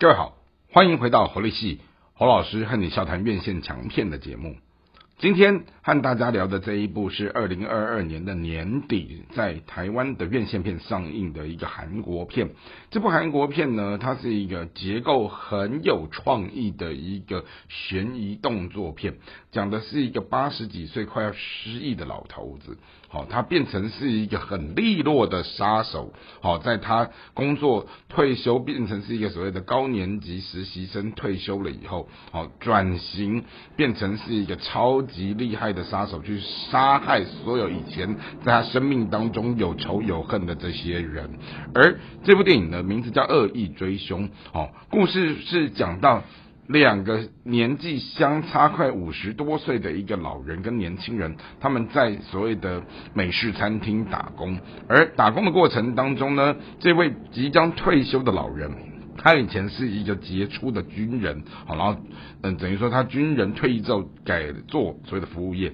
各位好，欢迎回到活力系侯老师和你笑谈院线强片的节目。今天和大家聊的这一部是二零二二年的年底在台湾的院线片上映的一个韩国片。这部韩国片呢，它是一个结构很有创意的一个悬疑动作片，讲的是一个八十几岁快要失忆的老头子，好，他变成是一个很利落的杀手，好，在他工作退休变成是一个所谓的高年级实习生退休了以后，好，转型变成是一个超。级厉害的杀手去杀害所有以前在他生命当中有仇有恨的这些人，而这部电影的名字叫《恶意追凶》。哦，故事是讲到两个年纪相差快五十多岁的一个老人跟年轻人，他们在所谓的美式餐厅打工，而打工的过程当中呢，这位即将退休的老人。他以前是一个杰出的军人，好，然后，嗯，等于说他军人退役之后改做所谓的服务业。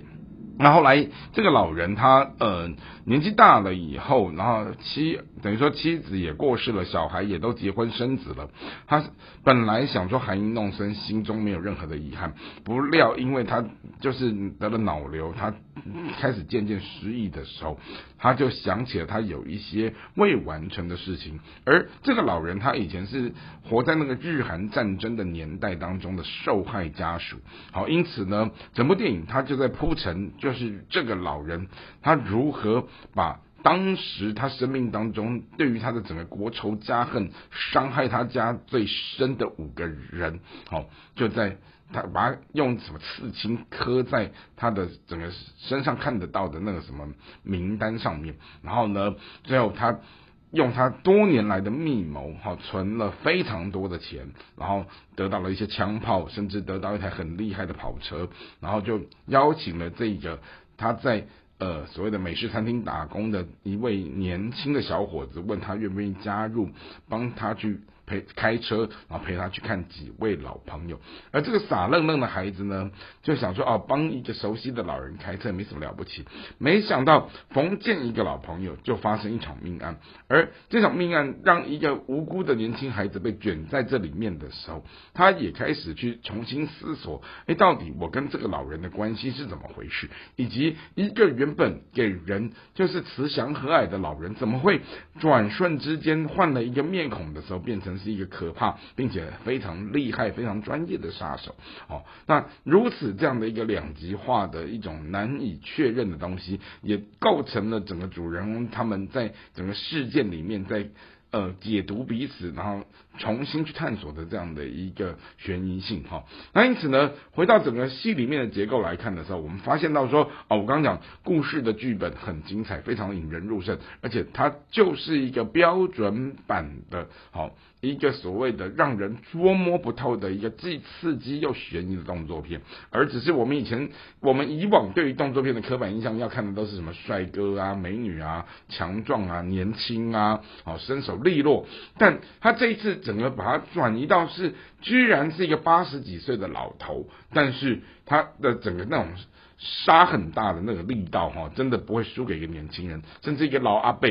那后来这个老人他呃年纪大了以后，然后妻等于说妻子也过世了，小孩也都结婚生子了。他本来想说含饴弄孙，心中没有任何的遗憾，不料因为他就是得了脑瘤，他开始渐渐失忆的时候，他就想起了他有一些未完成的事情。而这个老人他以前是活在那个日韩战争的年代当中的受害家属，好，因此呢，整部电影他就在铺陈。就是这个老人，他如何把当时他生命当中对于他的整个国仇家恨，伤害他家最深的五个人，好，就在他把他用什么刺青刻在他的整个身上看得到的那个什么名单上面，然后呢，最后他。用他多年来的密谋，哈，存了非常多的钱，然后得到了一些枪炮，甚至得到一台很厉害的跑车，然后就邀请了这个他在呃所谓的美式餐厅打工的一位年轻的小伙子，问他愿不愿意加入，帮他去。陪开车，然后陪他去看几位老朋友。而这个傻愣愣的孩子呢，就想说哦，帮一个熟悉的老人开车没什么了不起。没想到逢见一个老朋友，就发生一场命案。而这场命案让一个无辜的年轻孩子被卷在这里面的时候，他也开始去重新思索：哎，到底我跟这个老人的关系是怎么回事？以及一个原本给人就是慈祥和蔼的老人，怎么会转瞬之间换了一个面孔的时候，变成？是一个可怕并且非常厉害、非常专业的杀手。哦，那如此这样的一个两极化的一种难以确认的东西，也构成了整个主人公他们在整个事件里面在。呃，解读彼此，然后重新去探索的这样的一个悬疑性哈。那因此呢，回到整个戏里面的结构来看的时候，我们发现到说，哦，我刚刚讲故事的剧本很精彩，非常引人入胜，而且它就是一个标准版的，好一个所谓的让人捉摸不透的一个既刺激又悬疑的动作片。而只是我们以前我们以往对于动作片的刻板印象，要看的都是什么帅哥啊、美女啊、强壮啊、年轻啊、好身手。利落，但他这一次整个把它转移到是，居然是一个八十几岁的老头，但是他的整个那种杀很大的那个力道哈，真的不会输给一个年轻人，甚至一个老阿伯。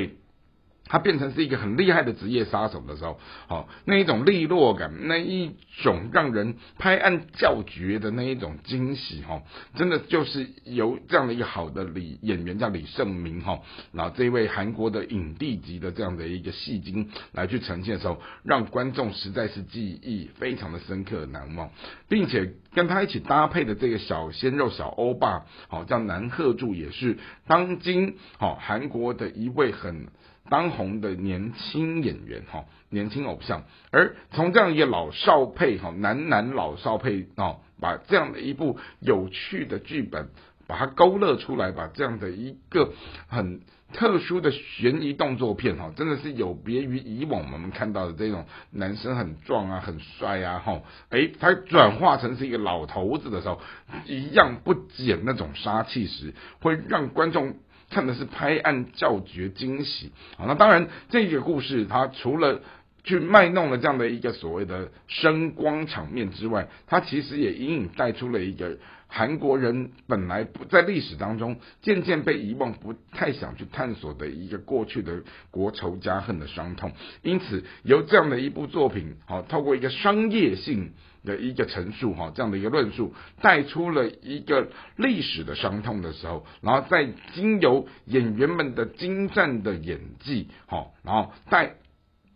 他变成是一个很厉害的职业杀手的时候，好那一种利落感，那一种让人拍案叫绝的那一种惊喜，哈，真的就是由这样的一个好的李演员叫李胜明，哈，然后这位韩国的影帝级的这样的一个戏精来去呈现的时候，让观众实在是记忆非常的深刻难忘，并且跟他一起搭配的这个小鲜肉小欧巴，好叫南赫柱，也是当今好韩国的一位很。当红的年轻演员哈，年轻偶像，而从这样一个老少配哈，男男老少配哦，把这样的一部有趣的剧本，把它勾勒出来，把这样的一个很特殊的悬疑动作片哈，真的是有别于以往我们看到的这种男生很壮啊、很帅啊哈，诶，他转化成是一个老头子的时候，一样不减那种杀气时，会让观众。看的是拍案叫绝惊喜啊！那当然，这个故事它除了去卖弄了这样的一个所谓的声光场面之外，它其实也隐隐带出了一个韩国人本来不在历史当中渐渐被遗忘、不太想去探索的一个过去的国仇家恨的伤痛。因此，由这样的一部作品，好，透过一个商业性的一个陈述，哈，这样的一个论述，带出了一个历史的伤痛的时候，然后再经由演员们的精湛的演技，好，然后带。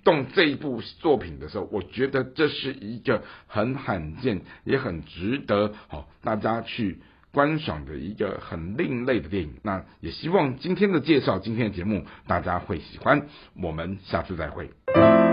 动这一部作品的时候，我觉得这是一个很罕见，也很值得好大家去观赏的一个很另类的电影。那也希望今天的介绍，今天的节目大家会喜欢。我们下次再会。